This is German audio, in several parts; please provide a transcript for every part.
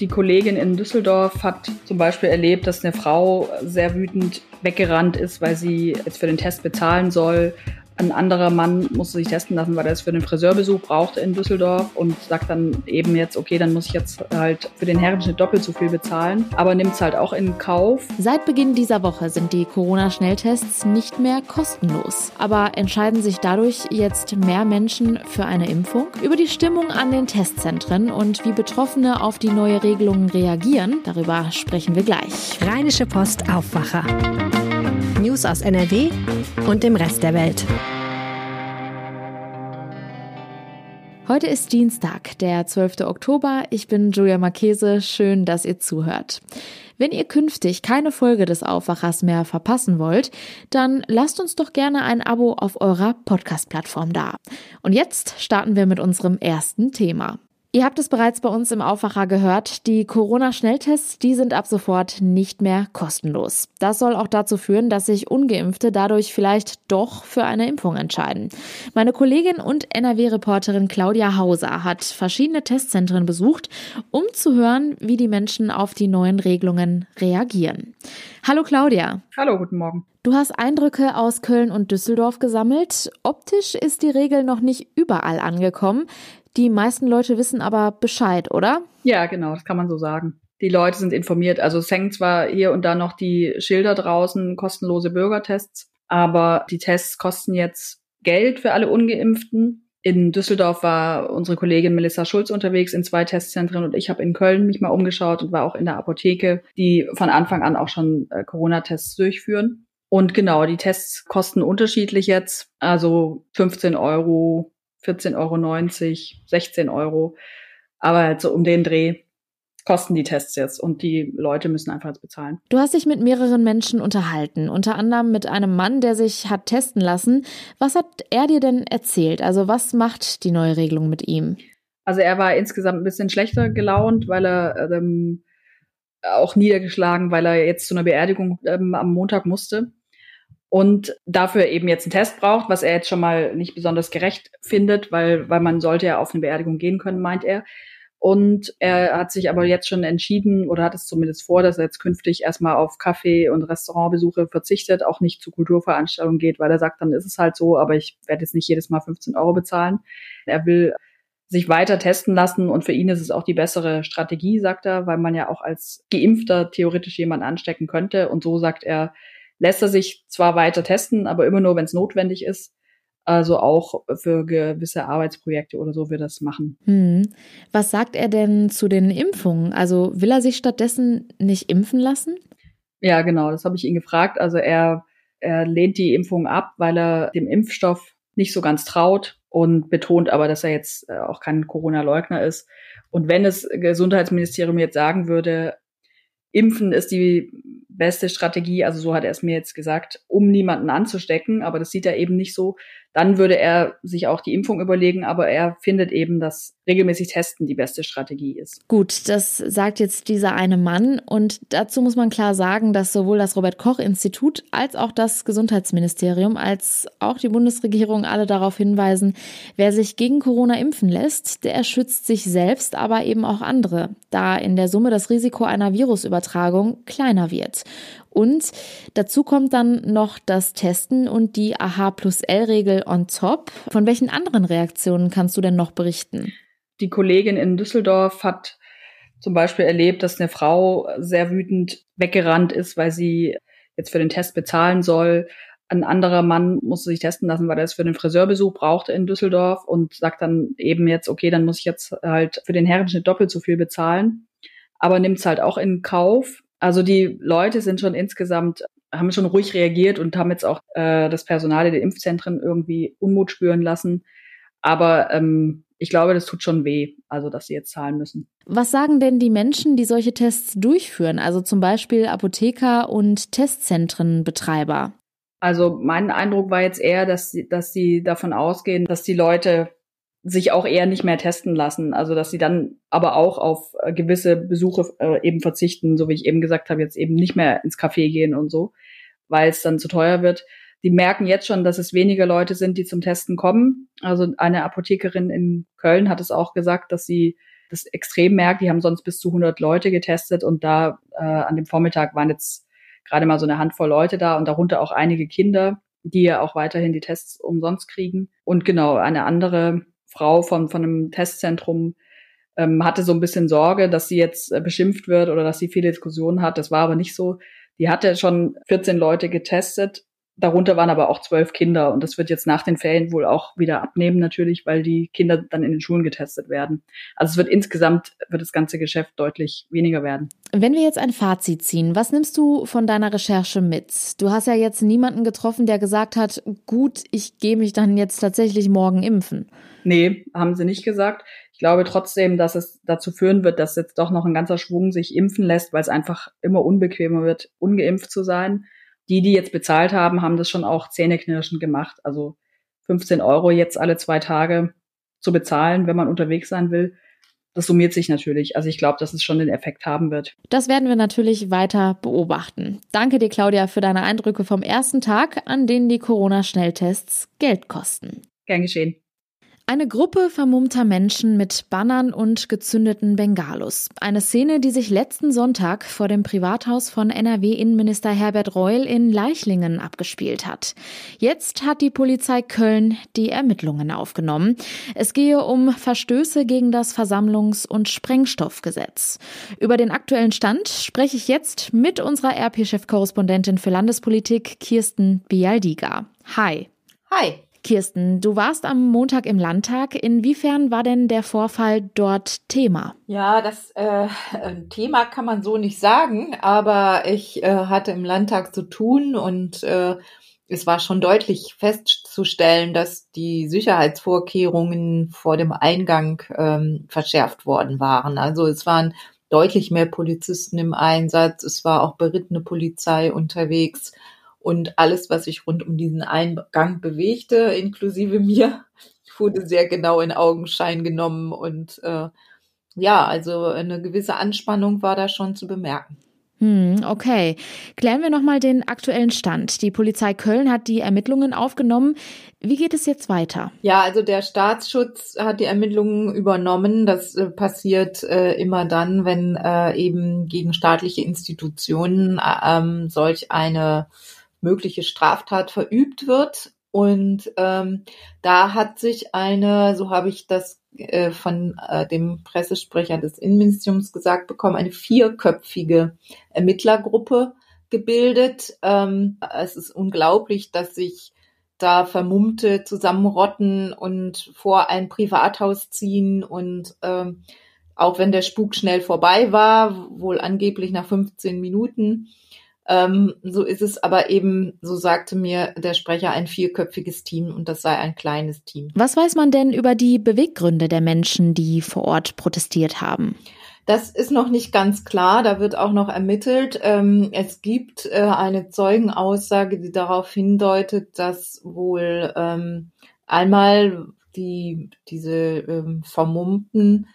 Die Kollegin in Düsseldorf hat zum Beispiel erlebt, dass eine Frau sehr wütend weggerannt ist, weil sie jetzt für den Test bezahlen soll ein anderer Mann musste sich testen lassen, weil er es für den Friseurbesuch brauchte in Düsseldorf und sagt dann eben jetzt, okay, dann muss ich jetzt halt für den Herrenschnitt doppelt so viel bezahlen, aber nimmt es halt auch in Kauf. Seit Beginn dieser Woche sind die Corona-Schnelltests nicht mehr kostenlos. Aber entscheiden sich dadurch jetzt mehr Menschen für eine Impfung? Über die Stimmung an den Testzentren und wie Betroffene auf die neue Regelung reagieren, darüber sprechen wir gleich. Rheinische Post Aufwacher. News aus NRW und dem Rest der Welt. Heute ist Dienstag, der 12. Oktober. Ich bin Julia Marchese. Schön, dass ihr zuhört. Wenn ihr künftig keine Folge des Aufwachers mehr verpassen wollt, dann lasst uns doch gerne ein Abo auf eurer Podcast-Plattform da. Und jetzt starten wir mit unserem ersten Thema. Ihr habt es bereits bei uns im Aufwacher gehört. Die Corona-Schnelltests, die sind ab sofort nicht mehr kostenlos. Das soll auch dazu führen, dass sich Ungeimpfte dadurch vielleicht doch für eine Impfung entscheiden. Meine Kollegin und NRW-Reporterin Claudia Hauser hat verschiedene Testzentren besucht, um zu hören, wie die Menschen auf die neuen Regelungen reagieren. Hallo Claudia. Hallo, guten Morgen. Du hast Eindrücke aus Köln und Düsseldorf gesammelt. Optisch ist die Regel noch nicht überall angekommen. Die meisten Leute wissen aber Bescheid, oder? Ja, genau, das kann man so sagen. Die Leute sind informiert. Also es hängen zwar hier und da noch die Schilder draußen, kostenlose Bürgertests, aber die Tests kosten jetzt Geld für alle Ungeimpften. In Düsseldorf war unsere Kollegin Melissa Schulz unterwegs in zwei Testzentren und ich habe in Köln mich mal umgeschaut und war auch in der Apotheke, die von Anfang an auch schon äh, Corona-Tests durchführen. Und genau, die Tests kosten unterschiedlich jetzt, also 15 Euro 14,90 Euro, 16 Euro. Aber halt so um den Dreh kosten die Tests jetzt und die Leute müssen einfach jetzt bezahlen. Du hast dich mit mehreren Menschen unterhalten, unter anderem mit einem Mann, der sich hat testen lassen. Was hat er dir denn erzählt? Also was macht die neue Regelung mit ihm? Also er war insgesamt ein bisschen schlechter gelaunt, weil er ähm, auch niedergeschlagen, weil er jetzt zu einer Beerdigung ähm, am Montag musste und dafür eben jetzt einen Test braucht, was er jetzt schon mal nicht besonders gerecht findet, weil, weil man sollte ja auf eine Beerdigung gehen können, meint er. Und er hat sich aber jetzt schon entschieden oder hat es zumindest vor, dass er jetzt künftig erstmal auf Kaffee- und Restaurantbesuche verzichtet, auch nicht zu Kulturveranstaltungen geht, weil er sagt, dann ist es halt so, aber ich werde jetzt nicht jedes Mal 15 Euro bezahlen. Er will sich weiter testen lassen und für ihn ist es auch die bessere Strategie, sagt er, weil man ja auch als Geimpfter theoretisch jemanden anstecken könnte. Und so sagt er, lässt er sich zwar weiter testen, aber immer nur, wenn es notwendig ist. Also auch für gewisse Arbeitsprojekte oder so wird das machen. Hm. Was sagt er denn zu den Impfungen? Also will er sich stattdessen nicht impfen lassen? Ja, genau, das habe ich ihn gefragt. Also er, er lehnt die Impfung ab, weil er dem Impfstoff nicht so ganz traut und betont aber, dass er jetzt äh, auch kein Corona-Leugner ist. Und wenn das Gesundheitsministerium jetzt sagen würde, Impfen ist die beste Strategie, also so hat er es mir jetzt gesagt, um niemanden anzustecken, aber das sieht er eben nicht so. Dann würde er sich auch die Impfung überlegen, aber er findet eben, dass regelmäßig Testen die beste Strategie ist. Gut, das sagt jetzt dieser eine Mann und dazu muss man klar sagen, dass sowohl das Robert Koch Institut als auch das Gesundheitsministerium als auch die Bundesregierung alle darauf hinweisen, wer sich gegen Corona impfen lässt, der schützt sich selbst, aber eben auch andere, da in der Summe das Risiko einer Virusübertragung kleiner wird. Und dazu kommt dann noch das Testen und die AH plus L-Regel on top. Von welchen anderen Reaktionen kannst du denn noch berichten? Die Kollegin in Düsseldorf hat zum Beispiel erlebt, dass eine Frau sehr wütend weggerannt ist, weil sie jetzt für den Test bezahlen soll. Ein anderer Mann musste sich testen lassen, weil er es für den Friseurbesuch brauchte in Düsseldorf und sagt dann eben jetzt, okay, dann muss ich jetzt halt für den Herrenschnitt doppelt so viel bezahlen. Aber nimmt es halt auch in Kauf, also die Leute sind schon insgesamt, haben schon ruhig reagiert und haben jetzt auch äh, das Personal in den Impfzentren irgendwie Unmut spüren lassen. Aber ähm, ich glaube, das tut schon weh, also dass sie jetzt zahlen müssen. Was sagen denn die Menschen, die solche Tests durchführen, also zum Beispiel Apotheker und Testzentrenbetreiber? Also mein Eindruck war jetzt eher, dass sie, dass sie davon ausgehen, dass die Leute sich auch eher nicht mehr testen lassen. Also dass sie dann aber auch auf äh, gewisse Besuche äh, eben verzichten, so wie ich eben gesagt habe, jetzt eben nicht mehr ins Café gehen und so, weil es dann zu teuer wird. Die merken jetzt schon, dass es weniger Leute sind, die zum Testen kommen. Also eine Apothekerin in Köln hat es auch gesagt, dass sie das extrem merkt. Die haben sonst bis zu 100 Leute getestet und da äh, an dem Vormittag waren jetzt gerade mal so eine Handvoll Leute da und darunter auch einige Kinder, die ja auch weiterhin die Tests umsonst kriegen. Und genau, eine andere Frau von, von einem Testzentrum ähm, hatte so ein bisschen Sorge, dass sie jetzt äh, beschimpft wird oder dass sie viele Diskussionen hat. Das war aber nicht so. Die hatte schon 14 Leute getestet Darunter waren aber auch zwölf Kinder und das wird jetzt nach den Ferien wohl auch wieder abnehmen natürlich, weil die Kinder dann in den Schulen getestet werden. Also es wird insgesamt, wird das ganze Geschäft deutlich weniger werden. Wenn wir jetzt ein Fazit ziehen, was nimmst du von deiner Recherche mit? Du hast ja jetzt niemanden getroffen, der gesagt hat, gut, ich gehe mich dann jetzt tatsächlich morgen impfen. Nee, haben sie nicht gesagt. Ich glaube trotzdem, dass es dazu führen wird, dass jetzt doch noch ein ganzer Schwung sich impfen lässt, weil es einfach immer unbequemer wird, ungeimpft zu sein die, die jetzt bezahlt haben, haben das schon auch zähneknirschend gemacht. Also 15 Euro jetzt alle zwei Tage zu bezahlen, wenn man unterwegs sein will. Das summiert sich natürlich. Also ich glaube, dass es schon den Effekt haben wird. Das werden wir natürlich weiter beobachten. Danke dir, Claudia, für deine Eindrücke vom ersten Tag, an denen die Corona-Schnelltests Geld kosten. Gern geschehen. Eine Gruppe vermummter Menschen mit Bannern und gezündeten Bengalos. Eine Szene, die sich letzten Sonntag vor dem Privathaus von NRW-Innenminister Herbert Reul in Leichlingen abgespielt hat. Jetzt hat die Polizei Köln die Ermittlungen aufgenommen. Es gehe um Verstöße gegen das Versammlungs- und Sprengstoffgesetz. Über den aktuellen Stand spreche ich jetzt mit unserer RP-Chefkorrespondentin für Landespolitik Kirsten Bialdiga. Hi. Hi. Kirsten, du warst am Montag im Landtag. Inwiefern war denn der Vorfall dort Thema? Ja, das äh, Thema kann man so nicht sagen, aber ich äh, hatte im Landtag zu tun und äh, es war schon deutlich festzustellen, dass die Sicherheitsvorkehrungen vor dem Eingang ähm, verschärft worden waren. Also es waren deutlich mehr Polizisten im Einsatz, es war auch berittene Polizei unterwegs und alles, was sich rund um diesen Eingang bewegte, inklusive mir, wurde sehr genau in Augenschein genommen. Und äh, ja, also eine gewisse Anspannung war da schon zu bemerken. Hm, okay. Klären wir nochmal den aktuellen Stand. Die Polizei Köln hat die Ermittlungen aufgenommen. Wie geht es jetzt weiter? Ja, also der Staatsschutz hat die Ermittlungen übernommen. Das äh, passiert äh, immer dann, wenn äh, eben gegen staatliche Institutionen äh, ähm, solch eine mögliche Straftat verübt wird. Und ähm, da hat sich eine, so habe ich das äh, von äh, dem Pressesprecher des Innenministeriums gesagt bekommen, eine vierköpfige Ermittlergruppe gebildet. Ähm, es ist unglaublich, dass sich da Vermummte zusammenrotten und vor ein Privathaus ziehen und ähm, auch wenn der Spuk schnell vorbei war, wohl angeblich nach 15 Minuten, ähm, so ist es aber eben, so sagte mir der Sprecher, ein vierköpfiges Team und das sei ein kleines Team. Was weiß man denn über die Beweggründe der Menschen, die vor Ort protestiert haben? Das ist noch nicht ganz klar, da wird auch noch ermittelt. Ähm, es gibt äh, eine Zeugenaussage, die darauf hindeutet, dass wohl ähm, einmal die, diese ähm, Vermummten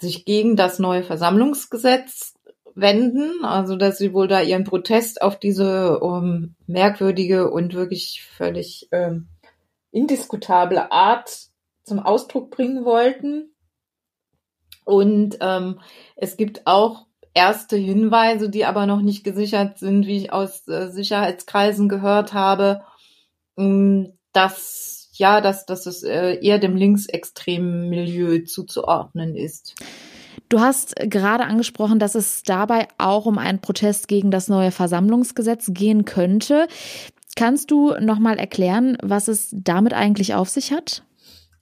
sich gegen das neue Versammlungsgesetz wenden, also dass sie wohl da ihren Protest auf diese um, ähm, merkwürdige und wirklich völlig ähm, indiskutable Art zum Ausdruck bringen wollten. Und ähm, es gibt auch erste Hinweise, die aber noch nicht gesichert sind, wie ich aus äh, Sicherheitskreisen gehört habe, ähm, dass ja, dass, dass es äh, eher dem linksextremen Milieu zuzuordnen ist. Du hast gerade angesprochen, dass es dabei auch um einen Protest gegen das neue Versammlungsgesetz gehen könnte. Kannst du noch mal erklären, was es damit eigentlich auf sich hat?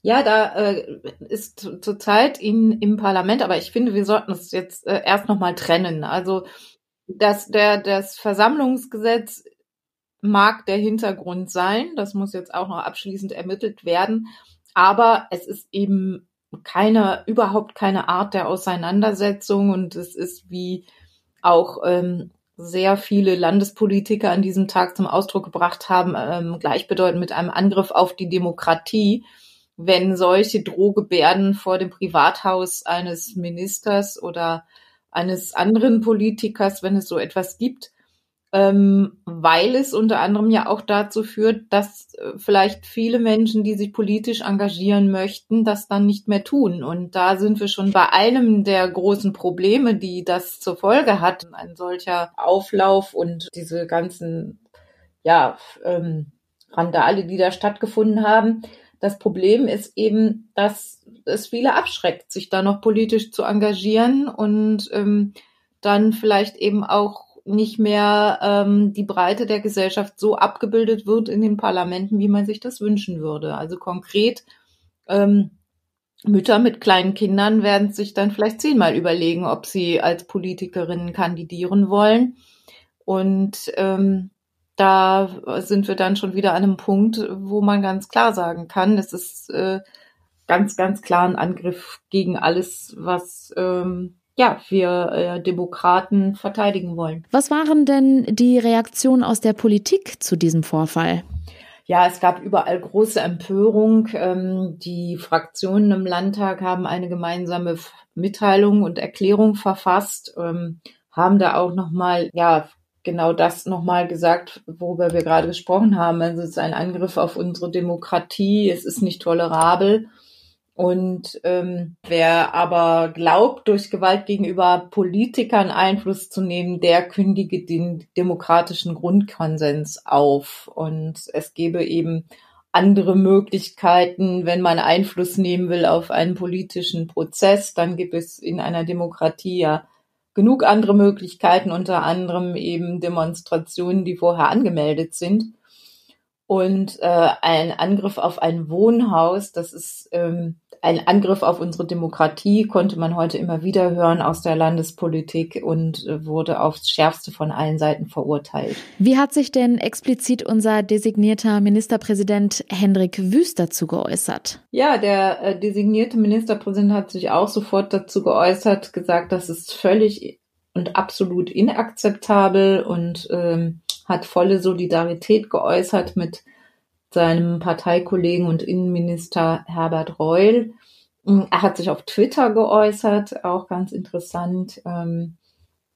Ja, da äh, ist zurzeit in, im Parlament, aber ich finde, wir sollten es jetzt äh, erst noch mal trennen. Also das, der, das Versammlungsgesetz mag der Hintergrund sein. Das muss jetzt auch noch abschließend ermittelt werden. aber es ist eben keine, überhaupt keine Art der Auseinandersetzung. Und es ist wie auch ähm, sehr viele Landespolitiker an diesem Tag zum Ausdruck gebracht haben, ähm, gleichbedeutend mit einem Angriff auf die Demokratie, wenn solche Drohgebärden vor dem Privathaus eines Ministers oder eines anderen Politikers, wenn es so etwas gibt, ähm, weil es unter anderem ja auch dazu führt, dass äh, vielleicht viele Menschen, die sich politisch engagieren möchten, das dann nicht mehr tun. Und da sind wir schon bei einem der großen Probleme, die das zur Folge hat. Ein solcher Auflauf und diese ganzen, ja, ähm, Randale, die da stattgefunden haben. Das Problem ist eben, dass es viele abschreckt, sich da noch politisch zu engagieren und ähm, dann vielleicht eben auch nicht mehr ähm, die Breite der Gesellschaft so abgebildet wird in den Parlamenten, wie man sich das wünschen würde. Also konkret, ähm, Mütter mit kleinen Kindern werden sich dann vielleicht zehnmal überlegen, ob sie als Politikerinnen kandidieren wollen. Und ähm, da sind wir dann schon wieder an einem Punkt, wo man ganz klar sagen kann, es ist äh, ganz, ganz klar ein Angriff gegen alles, was ähm, ja, wir äh, Demokraten verteidigen wollen. Was waren denn die Reaktionen aus der Politik zu diesem Vorfall? Ja, es gab überall große Empörung. Ähm, die Fraktionen im Landtag haben eine gemeinsame Mitteilung und Erklärung verfasst, ähm, haben da auch nochmal, ja, genau das nochmal gesagt, worüber wir gerade gesprochen haben. Also es ist ein Angriff auf unsere Demokratie, es ist nicht tolerabel. Und ähm, wer aber glaubt, durch Gewalt gegenüber Politikern Einfluss zu nehmen, der kündige den demokratischen Grundkonsens auf. Und es gebe eben andere Möglichkeiten, wenn man Einfluss nehmen will auf einen politischen Prozess, dann gibt es in einer Demokratie ja genug andere Möglichkeiten, unter anderem eben Demonstrationen, die vorher angemeldet sind. Und äh, ein Angriff auf ein Wohnhaus, das ist ähm, ein Angriff auf unsere Demokratie konnte man heute immer wieder hören aus der Landespolitik und äh, wurde aufs Schärfste von allen Seiten verurteilt. Wie hat sich denn explizit unser designierter Ministerpräsident Hendrik Wüst dazu geäußert? Ja, der äh, designierte Ministerpräsident hat sich auch sofort dazu geäußert, gesagt, das ist völlig und absolut inakzeptabel und ähm, hat volle Solidarität geäußert mit seinem Parteikollegen und Innenminister Herbert Reul. Mm, er hat sich auf Twitter geäußert, auch ganz interessant, ähm,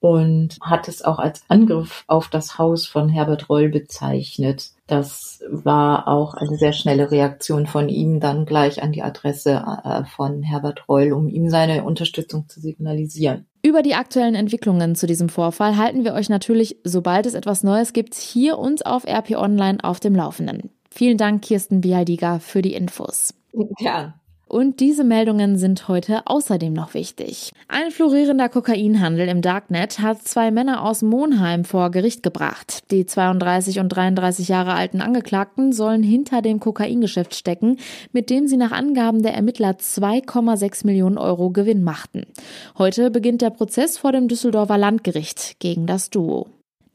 und hat es auch als Angriff auf das Haus von Herbert Reul bezeichnet. Das war auch eine sehr schnelle Reaktion von ihm dann gleich an die Adresse äh, von Herbert Reul, um ihm seine Unterstützung zu signalisieren. Über die aktuellen Entwicklungen zu diesem Vorfall halten wir euch natürlich, sobald es etwas Neues gibt, hier und auf RP Online auf dem Laufenden. Vielen Dank, Kirsten Bialdiga, für die Infos. Ja. Und diese Meldungen sind heute außerdem noch wichtig. Ein florierender Kokainhandel im Darknet hat zwei Männer aus Monheim vor Gericht gebracht. Die 32 und 33 Jahre alten Angeklagten sollen hinter dem Kokaingeschäft stecken, mit dem sie nach Angaben der Ermittler 2,6 Millionen Euro Gewinn machten. Heute beginnt der Prozess vor dem Düsseldorfer Landgericht gegen das Duo.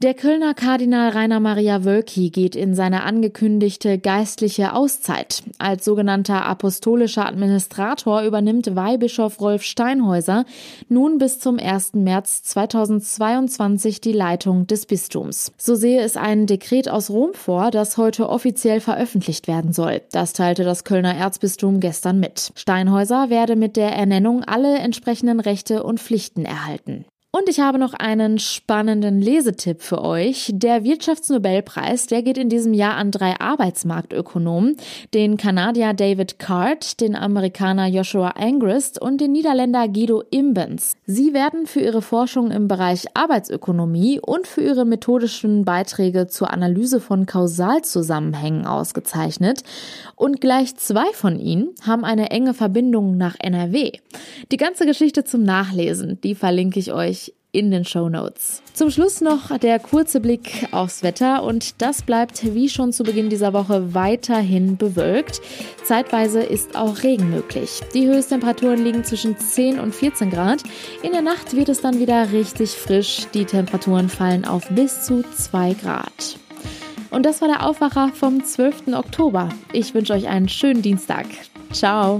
Der Kölner Kardinal Rainer Maria Wölki geht in seine angekündigte geistliche Auszeit. Als sogenannter apostolischer Administrator übernimmt Weihbischof Rolf Steinhäuser nun bis zum 1. März 2022 die Leitung des Bistums. So sehe es ein Dekret aus Rom vor, das heute offiziell veröffentlicht werden soll. Das teilte das Kölner Erzbistum gestern mit. Steinhäuser werde mit der Ernennung alle entsprechenden Rechte und Pflichten erhalten. Und ich habe noch einen spannenden Lesetipp für euch. Der Wirtschaftsnobelpreis, der geht in diesem Jahr an drei Arbeitsmarktökonomen, den Kanadier David Card, den Amerikaner Joshua Angrist und den Niederländer Guido Imbens. Sie werden für ihre Forschung im Bereich Arbeitsökonomie und für ihre methodischen Beiträge zur Analyse von Kausalzusammenhängen ausgezeichnet. Und gleich zwei von ihnen haben eine enge Verbindung nach NRW. Die ganze Geschichte zum Nachlesen, die verlinke ich euch in den Show Notes. Zum Schluss noch der kurze Blick aufs Wetter und das bleibt wie schon zu Beginn dieser Woche weiterhin bewölkt. Zeitweise ist auch Regen möglich. Die Höchsttemperaturen liegen zwischen 10 und 14 Grad. In der Nacht wird es dann wieder richtig frisch. Die Temperaturen fallen auf bis zu 2 Grad. Und das war der Aufwacher vom 12. Oktober. Ich wünsche euch einen schönen Dienstag. Ciao.